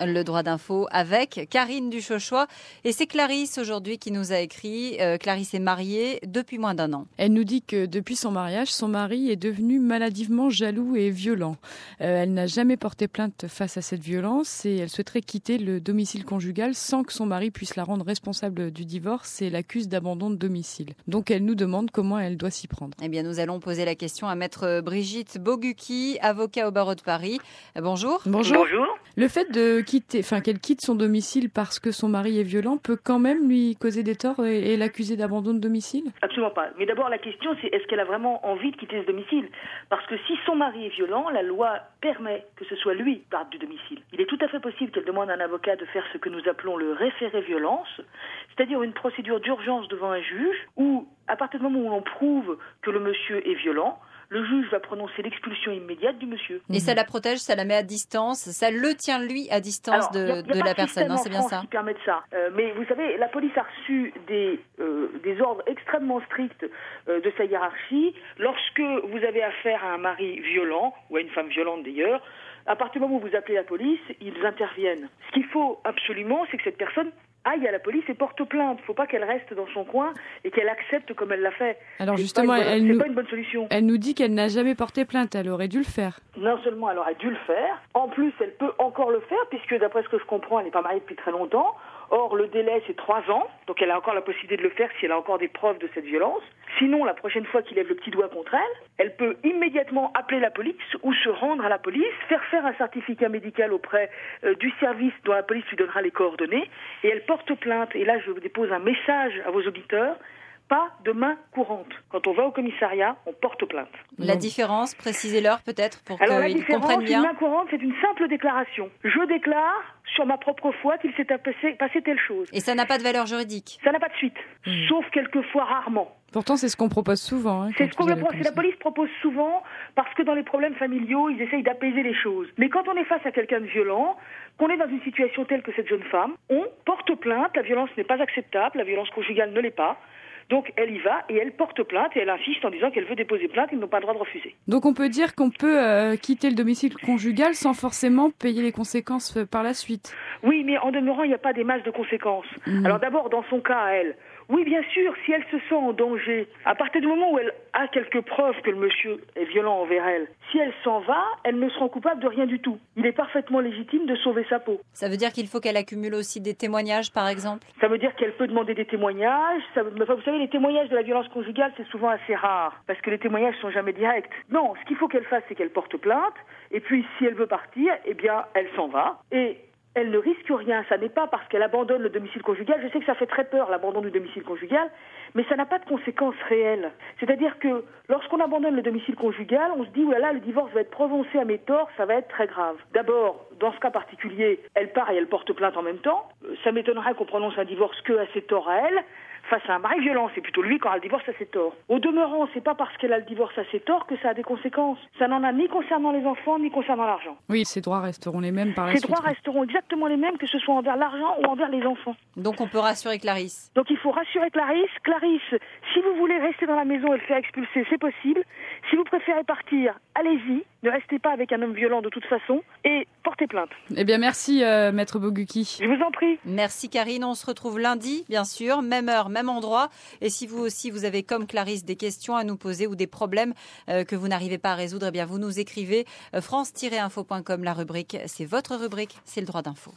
Le droit d'info avec Karine Duchochois. Et c'est Clarisse aujourd'hui qui nous a écrit. Euh, Clarisse est mariée depuis moins d'un an. Elle nous dit que depuis son mariage, son mari est devenu maladivement jaloux et violent. Euh, elle n'a jamais porté plainte face à cette violence et elle souhaiterait quitter le domicile conjugal sans que son mari puisse la rendre responsable du divorce et l'accuse d'abandon de domicile. Donc elle nous demande comment elle doit s'y prendre. Eh bien, nous allons poser la question à maître Brigitte Boguki, avocat au barreau de Paris. Euh, bonjour. Bonjour. Le fait de enfin qu'elle quitte son domicile parce que son mari est violent peut quand même lui causer des torts et, l'accuser d'abandon de domicile? Absolument pas. Mais d'abord la question c'est est-ce qu'elle a vraiment envie de quitter ce domicile? Parce que si son mari est violent, la loi permet que ce soit lui qui parte du domicile. Il est tout à fait possible qu'elle demande à un avocat de faire ce que nous appelons le référé violence, c'est-à-dire une procédure d'urgence devant un juge où à partir du moment où on prouve que le monsieur est violent, le juge va prononcer l'expulsion immédiate du monsieur. Et ça la protège, ça la met à distance, ça le tient lui à distance de, la personne, non C'est bien ça. Qui permet de ça. Euh, mais vous savez, la police a reçu des, euh, des ordres extrêmement stricts euh, de sa hiérarchie. Lorsque vous avez affaire à un mari violent ou à une femme violente d'ailleurs, à partir du moment où vous appelez la police, ils interviennent. Ce qu'il faut absolument, c'est que cette personne aille à la police et porte plainte. Il ne faut pas qu'elle reste dans son coin et qu'elle accepte comme elle l'a fait. Alors justement, elle nous, pas une bonne solution. Elle nous dit qu'elle n'a jamais porté plainte. Elle aurait dû le faire. Non seulement elle aurait dû le faire, en plus elle peut encore le faire puisque d'après ce que je comprends, elle n'est pas mariée depuis très longtemps. Or, le délai, c'est trois ans, donc elle a encore la possibilité de le faire si elle a encore des preuves de cette violence. Sinon, la prochaine fois qu'il lève le petit doigt contre elle, elle peut immédiatement appeler la police ou se rendre à la police, faire faire un certificat médical auprès euh, du service dont la police lui donnera les coordonnées, et elle porte plainte. Et là, je vous dépose un message à vos auditeurs pas de main courante. Quand on va au commissariat, on porte plainte. La différence, précisez-leur peut-être pour qu'ils comprennent bien. Une main courante, c'est une simple déclaration. Je déclare sur ma propre foi qu'il s'est passé, telle chose. Et ça n'a pas de valeur juridique Ça n'a pas de suite, hmm. sauf quelquefois rarement. Pourtant, c'est ce qu'on propose souvent. Hein, c'est ce que la police propose souvent parce que dans les problèmes familiaux, ils essayent d'apaiser les choses. Mais quand on est face à quelqu'un de violent, qu'on est dans une situation telle que cette jeune femme, on porte plainte, la violence n'est pas acceptable, la violence conjugale ne l'est pas. Donc elle y va et elle porte plainte et elle insiste en disant qu'elle veut déposer plainte, ils n'ont pas le droit de refuser. Donc on peut dire qu'on peut euh, quitter le domicile conjugal sans forcément payer les conséquences euh, par la suite. Oui, mais en demeurant, il n'y a pas des masses de conséquences. Mmh. Alors d'abord, dans son cas à elle, oui, bien sûr, si elle se sent en danger, à partir du moment où elle a quelques preuves que le monsieur est violent envers elle, si elle s'en va, elle ne sera coupable de rien du tout. Il est parfaitement légitime de sauver sa peau. Ça veut dire qu'il faut qu'elle accumule aussi des témoignages, par exemple? Ça veut dire qu'elle peut demander des témoignages. vous savez, les témoignages de la violence conjugale, c'est souvent assez rare, parce que les témoignages sont jamais directs. Non, ce qu'il faut qu'elle fasse, c'est qu'elle porte plainte, et puis si elle veut partir, eh bien, elle s'en va. Et elle ne risque rien. Ça n'est pas parce qu'elle abandonne le domicile conjugal. Je sais que ça fait très peur l'abandon du domicile conjugal, mais ça n'a pas de conséquences réelles. C'est-à-dire que lorsqu'on abandonne le domicile conjugal, on se dit, voilà, le divorce va être prononcé à mes torts, ça va être très grave. D'abord, dans ce cas particulier, elle part et elle porte plainte en même temps. Euh, ça m'étonnerait qu'on prononce un divorce que à ses torts à elle face à un mari violent. C'est plutôt lui quand elle a le divorce à ses torts. Au demeurant, c'est pas parce qu'elle a le divorce à ses torts que ça a des conséquences. Ça n'en a ni concernant les enfants ni concernant l'argent. Oui, ses droits resteront les mêmes par la suite. Ses droits resteront exactement les mêmes que ce soit envers l'argent ou envers les enfants. Donc on peut rassurer Clarisse. Donc il faut rassurer Clarisse. Clarisse, si vous voulez rester dans la maison et le faire expulser, c'est possible. Si vous préférez partir, allez-y. Ne restez pas avec un homme violent de toute façon et portez plainte. Eh bien merci euh, maître Boguki. Je vous en prie. Merci Karine, on se retrouve lundi bien sûr, même heure, même endroit. Et si vous aussi, vous avez comme Clarisse des questions à nous poser ou des problèmes euh, que vous n'arrivez pas à résoudre, eh bien vous nous écrivez euh, france-info.com, la rubrique, c'est votre rubrique, c'est le droit d'info.